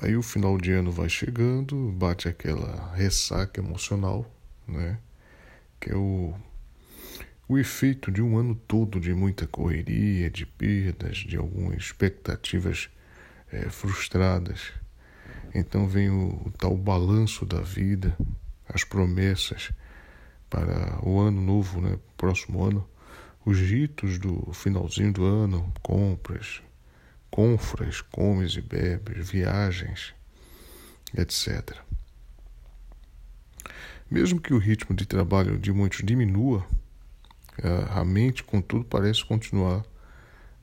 Aí o final de ano vai chegando, bate aquela ressaca emocional, né? Que é o, o efeito de um ano todo de muita correria, de perdas, de algumas expectativas é, frustradas. Então vem o, o tal balanço da vida, as promessas para o ano novo, né? Próximo ano, os ritos do finalzinho do ano, compras, confras, comes e bebes, viagens, etc. Mesmo que o ritmo de trabalho de muitos diminua, a mente, contudo, parece continuar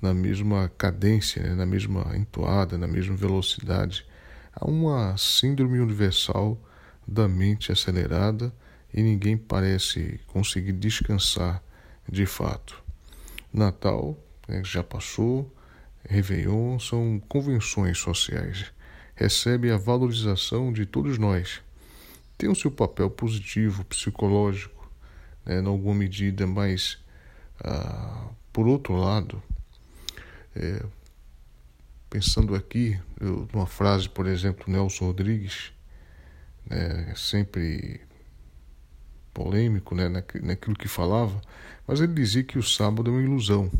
na mesma cadência, né, na mesma entoada, na mesma velocidade. Há uma síndrome universal da mente acelerada e ninguém parece conseguir descansar de fato. Natal né, já passou, Réveillon são convenções sociais. Recebe a valorização de todos nós. Tem o seu papel positivo, psicológico, né, em alguma medida, mas, ah, por outro lado, é, pensando aqui, eu, uma frase, por exemplo, Nelson Rodrigues, né, sempre polêmico né, naquilo que falava, mas ele dizia que o sábado é uma ilusão.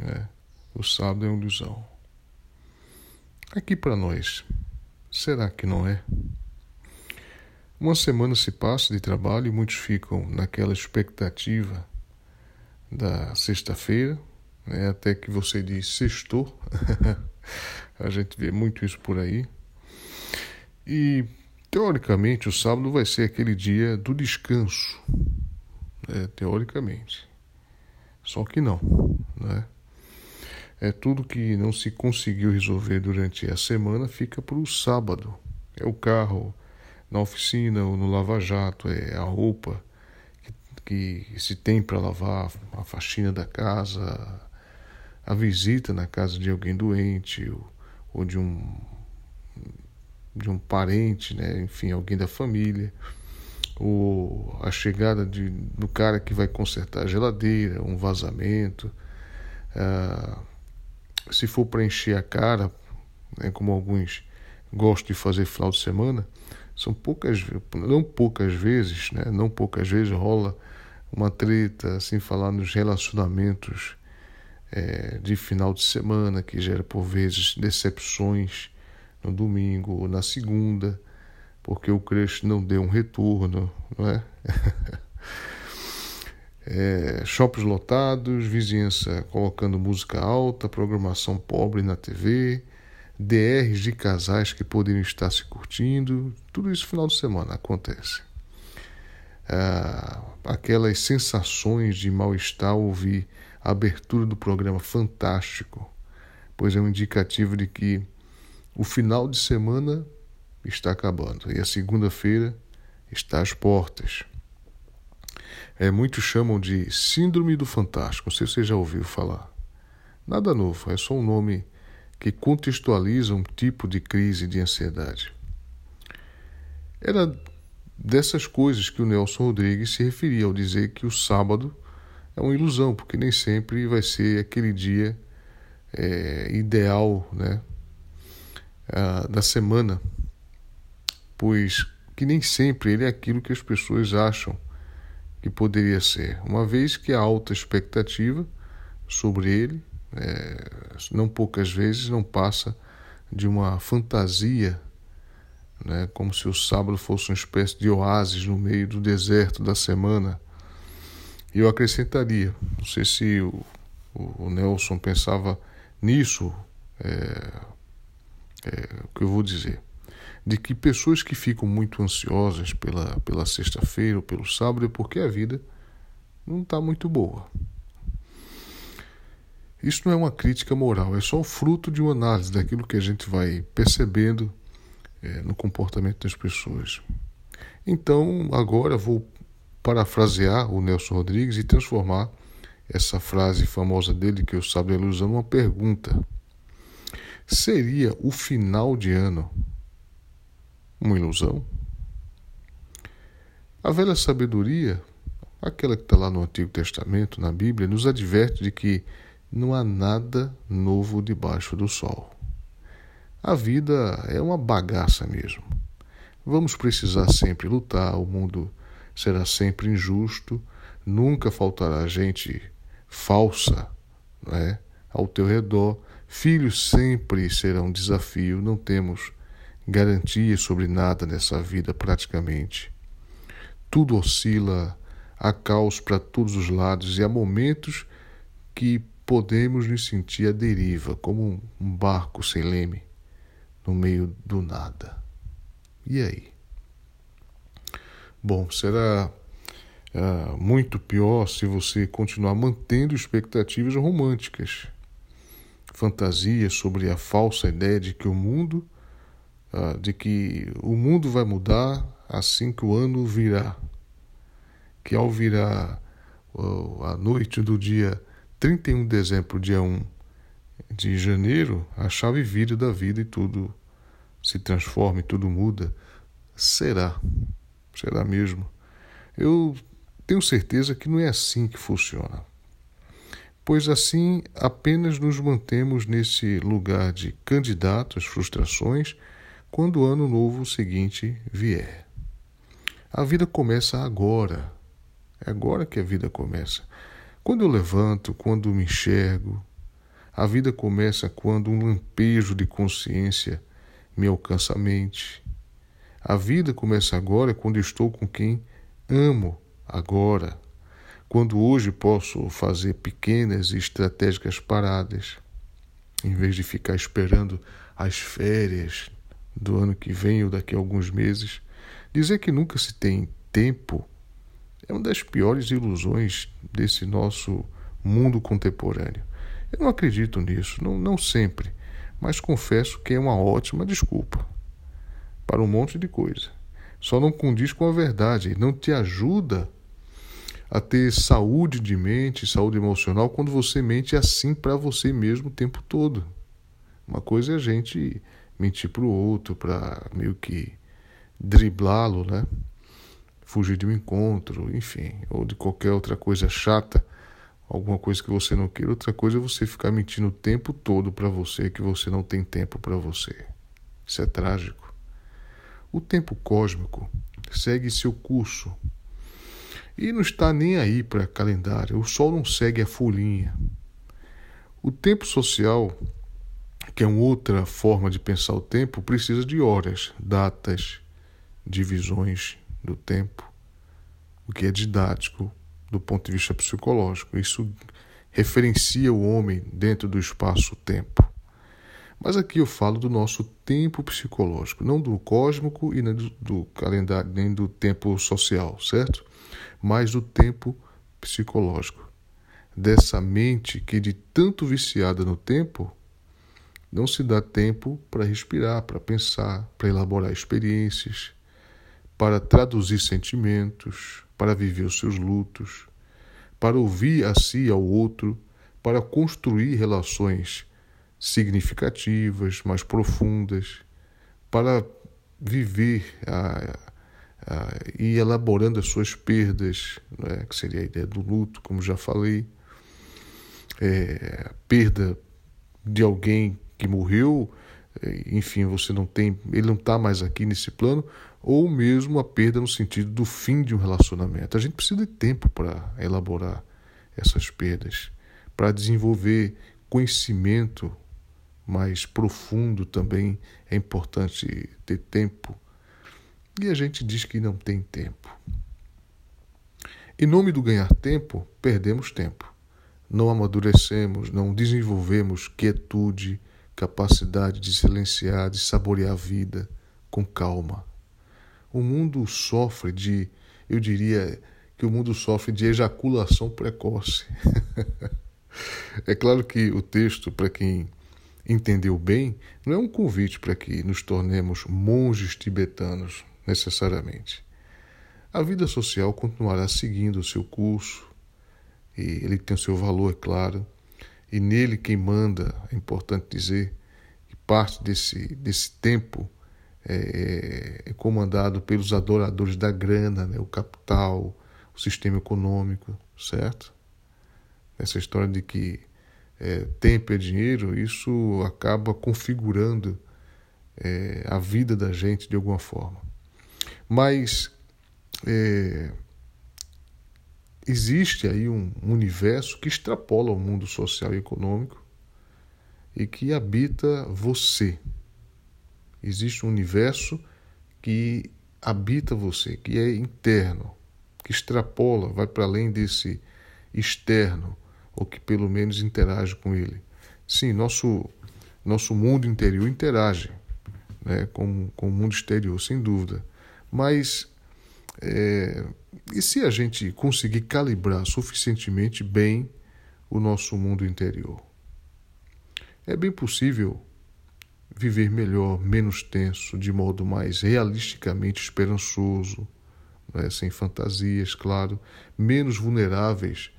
Né? O sábado é uma ilusão. Aqui para nós, será que não é? Uma semana se passa de trabalho e muitos ficam naquela expectativa da sexta-feira, né, até que você diz sextou. A gente vê muito isso por aí. E, teoricamente, o sábado vai ser aquele dia do descanso. Né, teoricamente. Só que não, né? É tudo que não se conseguiu resolver durante a semana fica para o sábado. É o carro na oficina ou no lava-jato, é a roupa que, que se tem para lavar, a faxina da casa, a visita na casa de alguém doente ou, ou de um de um parente, né? enfim, alguém da família, ou a chegada de, do cara que vai consertar a geladeira, um vazamento. Ah, se for para encher a cara, né, como alguns gostam de fazer final de semana, são poucas, não poucas vezes, né, não poucas vezes rola uma treta, assim falar nos relacionamentos é, de final de semana, que gera por vezes decepções no domingo ou na segunda, porque o crush não deu um retorno, não é? é, shoppings lotados, vizinhança colocando música alta, programação pobre na TV, DRs de casais que poderiam estar se curtindo, tudo isso final de semana acontece. Ah, aquelas sensações de mal-estar ouvir a abertura do programa fantástico, pois é um indicativo de que o final de semana está acabando e a segunda-feira está às portas. É, muitos chamam de Síndrome do Fantástico, não sei se você já ouviu falar. Nada novo, é só um nome que contextualiza um tipo de crise de ansiedade. Era dessas coisas que o Nelson Rodrigues se referia ao dizer que o sábado é uma ilusão, porque nem sempre vai ser aquele dia é, ideal né, da semana, pois que nem sempre ele é aquilo que as pessoas acham que poderia ser, uma vez que há alta expectativa sobre ele, é, não poucas vezes não passa de uma fantasia, né, como se o sábado fosse uma espécie de oásis no meio do deserto da semana. E eu acrescentaria, não sei se o, o Nelson pensava nisso, é, é, o que eu vou dizer de que pessoas que ficam muito ansiosas pela, pela sexta-feira ou pelo sábado é porque a vida não está muito boa. Isso não é uma crítica moral, é só o fruto de uma análise daquilo que a gente vai percebendo é, no comportamento das pessoas. Então, agora vou parafrasear o Nelson Rodrigues e transformar essa frase famosa dele, que eu sabe ele usando, uma pergunta. Seria o final de ano uma ilusão? A velha sabedoria, aquela que está lá no Antigo Testamento, na Bíblia, nos adverte de que não há nada novo debaixo do sol. a vida é uma bagaça mesmo. Vamos precisar sempre lutar, o mundo será sempre injusto, nunca faltará gente falsa né, ao teu redor. Filhos sempre serão um desafio, não temos garantia sobre nada nessa vida praticamente. Tudo oscila, há caos para todos os lados e há momentos que podemos nos sentir à deriva, como um barco sem leme, no meio do nada. E aí? Bom, será uh, muito pior se você continuar mantendo expectativas românticas, fantasias sobre a falsa ideia de que o mundo, uh, de que o mundo vai mudar assim que o ano virá, que ao virar a noite do dia 31 de dezembro, dia 1 de janeiro, a chave vira da vida e tudo se transforma e tudo muda. Será? Será mesmo? Eu tenho certeza que não é assim que funciona. Pois assim apenas nos mantemos nesse lugar de candidato às frustrações quando o ano novo seguinte vier. A vida começa agora. É agora que a vida começa. Quando eu levanto, quando me enxergo, a vida começa quando um lampejo de consciência me alcança a mente. A vida começa agora quando estou com quem amo agora. Quando hoje posso fazer pequenas e estratégicas paradas, em vez de ficar esperando as férias do ano que vem ou daqui a alguns meses. Dizer que nunca se tem tempo é uma das piores ilusões desse nosso mundo contemporâneo. Eu não acredito nisso, não, não sempre, mas confesso que é uma ótima desculpa para um monte de coisa. Só não condiz com a verdade, não te ajuda a ter saúde de mente, saúde emocional, quando você mente assim para você mesmo o tempo todo. Uma coisa é a gente mentir para o outro, para meio que driblá-lo, né? Fugir de um encontro, enfim, ou de qualquer outra coisa chata, alguma coisa que você não queira. Outra coisa é você ficar mentindo o tempo todo para você que você não tem tempo para você. Isso é trágico. O tempo cósmico segue seu curso e não está nem aí para calendário. O sol não segue a folhinha. O tempo social, que é uma outra forma de pensar o tempo, precisa de horas, datas, divisões do tempo, o que é didático do ponto de vista psicológico. Isso referencia o homem dentro do espaço-tempo. Mas aqui eu falo do nosso tempo psicológico, não do cósmico e nem do, do calendário, nem do tempo social, certo? mas do tempo psicológico. Dessa mente que, de tanto viciada no tempo, não se dá tempo para respirar, para pensar, para elaborar experiências, para traduzir sentimentos, para viver os seus lutos, para ouvir a si e ao outro, para construir relações significativas, mais profundas, para viver a, uh, e elaborando as suas perdas, né, que seria a ideia do luto, como já falei, é, perda de alguém que morreu, é, enfim, você não tem, ele não está mais aqui nesse plano, ou mesmo a perda no sentido do fim de um relacionamento. A gente precisa de tempo para elaborar essas perdas, para desenvolver conhecimento mais profundo também é importante ter tempo e a gente diz que não tem tempo. Em nome do ganhar tempo, perdemos tempo. Não amadurecemos, não desenvolvemos quietude, capacidade de silenciar, de saborear a vida com calma. O mundo sofre de, eu diria que o mundo sofre de ejaculação precoce. é claro que o texto, para quem entendeu bem, não é um convite para que nos tornemos monges tibetanos necessariamente. A vida social continuará seguindo o seu curso, e ele tem o seu valor, é claro, e nele quem manda, é importante dizer, que parte desse, desse tempo é, é, comandado pelos adoradores da grana, né, o capital, o sistema econômico, certo? Essa história de que é, tempo é dinheiro, isso acaba configurando é, a vida da gente de alguma forma. Mas é, existe aí um universo que extrapola o mundo social e econômico e que habita você. Existe um universo que habita você, que é interno, que extrapola, vai para além desse externo, ou que pelo menos interage com ele. Sim, nosso, nosso mundo interior interage né, com, com o mundo exterior, sem dúvida. Mas é, e se a gente conseguir calibrar suficientemente bem o nosso mundo interior? É bem possível viver melhor, menos tenso, de modo mais realisticamente esperançoso, né, sem fantasias, claro, menos vulneráveis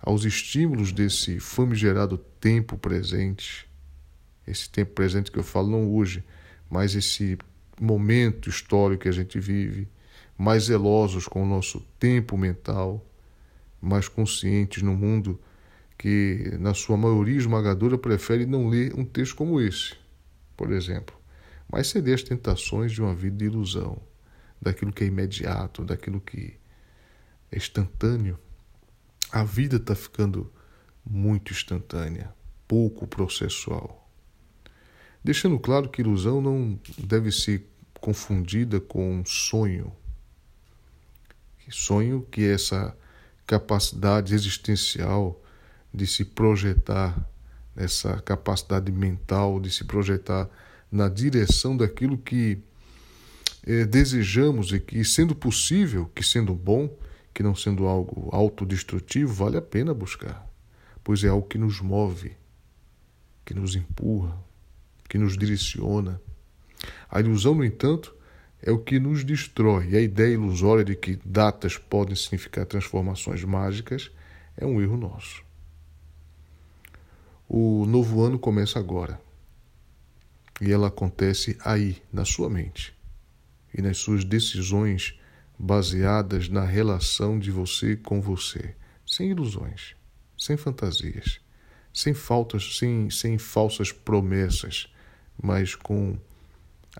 aos estímulos desse famigerado tempo presente. Esse tempo presente que eu falo não hoje, mas esse momento histórico que a gente vive, mais zelosos com o nosso tempo mental, mais conscientes no mundo que, na sua maioria esmagadora, prefere não ler um texto como esse, por exemplo, mas ceder às tentações de uma vida de ilusão, daquilo que é imediato, daquilo que é instantâneo. A vida está ficando muito instantânea, pouco processual. Deixando claro que ilusão não deve ser confundida com sonho. Sonho que é essa capacidade existencial de se projetar, essa capacidade mental de se projetar na direção daquilo que é, desejamos e que, sendo possível, que sendo bom, que não sendo algo autodestrutivo, vale a pena buscar, pois é algo que nos move, que nos empurra, que nos direciona. A ilusão, no entanto, é o que nos destrói. E a ideia ilusória de que datas podem significar transformações mágicas é um erro nosso. O novo ano começa agora. E ela acontece aí, na sua mente e nas suas decisões baseadas na relação de você com você, sem ilusões, sem fantasias, sem faltas, sem, sem falsas promessas, mas com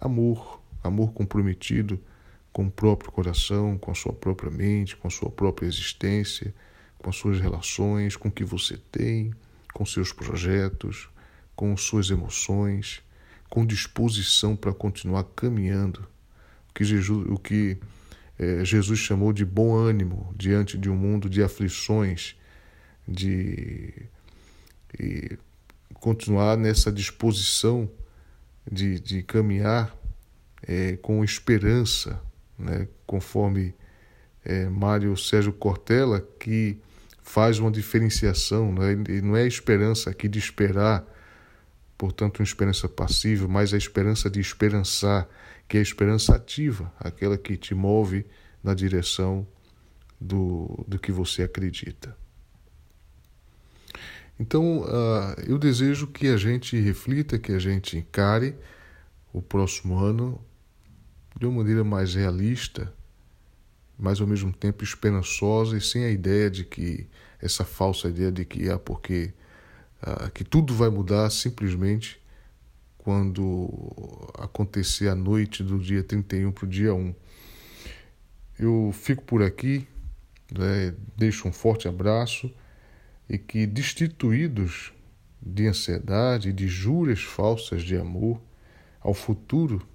amor, amor comprometido com o próprio coração, com a sua própria mente, com a sua própria existência, com as suas relações, com o que você tem, com seus projetos, com suas emoções, com disposição para continuar caminhando. O que Jesus, o que, é, Jesus chamou de bom ânimo diante de um mundo de aflições, de continuar nessa disposição de, de caminhar é, com esperança, né? conforme é, Mário Sérgio Cortella, que faz uma diferenciação, né? e não é a esperança aqui de esperar, portanto, uma esperança passiva, mas a esperança de esperançar, que é a esperança ativa, aquela que te move na direção do, do que você acredita. Então, uh, eu desejo que a gente reflita, que a gente encare o próximo ano de uma maneira mais realista, mas ao mesmo tempo esperançosa e sem a ideia de que essa falsa ideia de que ah, porque uh, que tudo vai mudar simplesmente quando acontecer a noite do dia 31 para o dia 1. Eu fico por aqui, né, deixo um forte abraço e que, destituídos de ansiedade de juras falsas de amor ao futuro,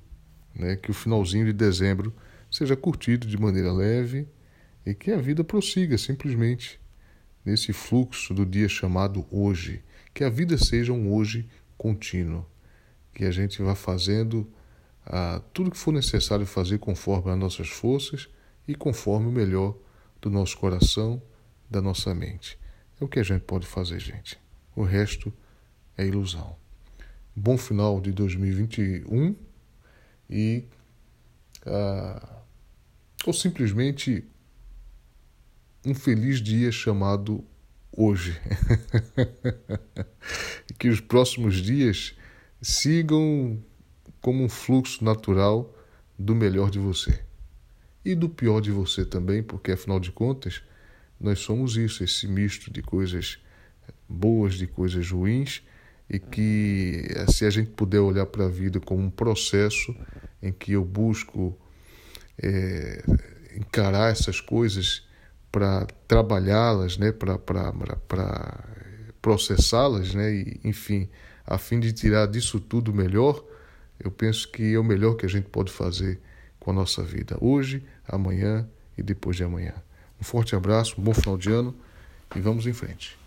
né, que o finalzinho de dezembro seja curtido de maneira leve e que a vida prossiga simplesmente nesse fluxo do dia chamado hoje, que a vida seja um hoje contínuo, que a gente vá fazendo ah, tudo que for necessário fazer conforme as nossas forças e conforme o melhor do nosso coração, da nossa mente. É o que a gente pode fazer, gente. O resto é ilusão. Bom final de 2021 e. Uh, ou simplesmente um feliz dia chamado hoje. que os próximos dias sigam como um fluxo natural do melhor de você e do pior de você também, porque afinal de contas nós somos isso, esse misto de coisas boas, de coisas ruins, e que se a gente puder olhar para a vida como um processo em que eu busco é, encarar essas coisas para trabalhá-las, né, para processá-las, né, e, enfim, a fim de tirar disso tudo melhor, eu penso que é o melhor que a gente pode fazer com a nossa vida, hoje, amanhã e depois de amanhã. Um forte abraço, um bom final de ano e vamos em frente.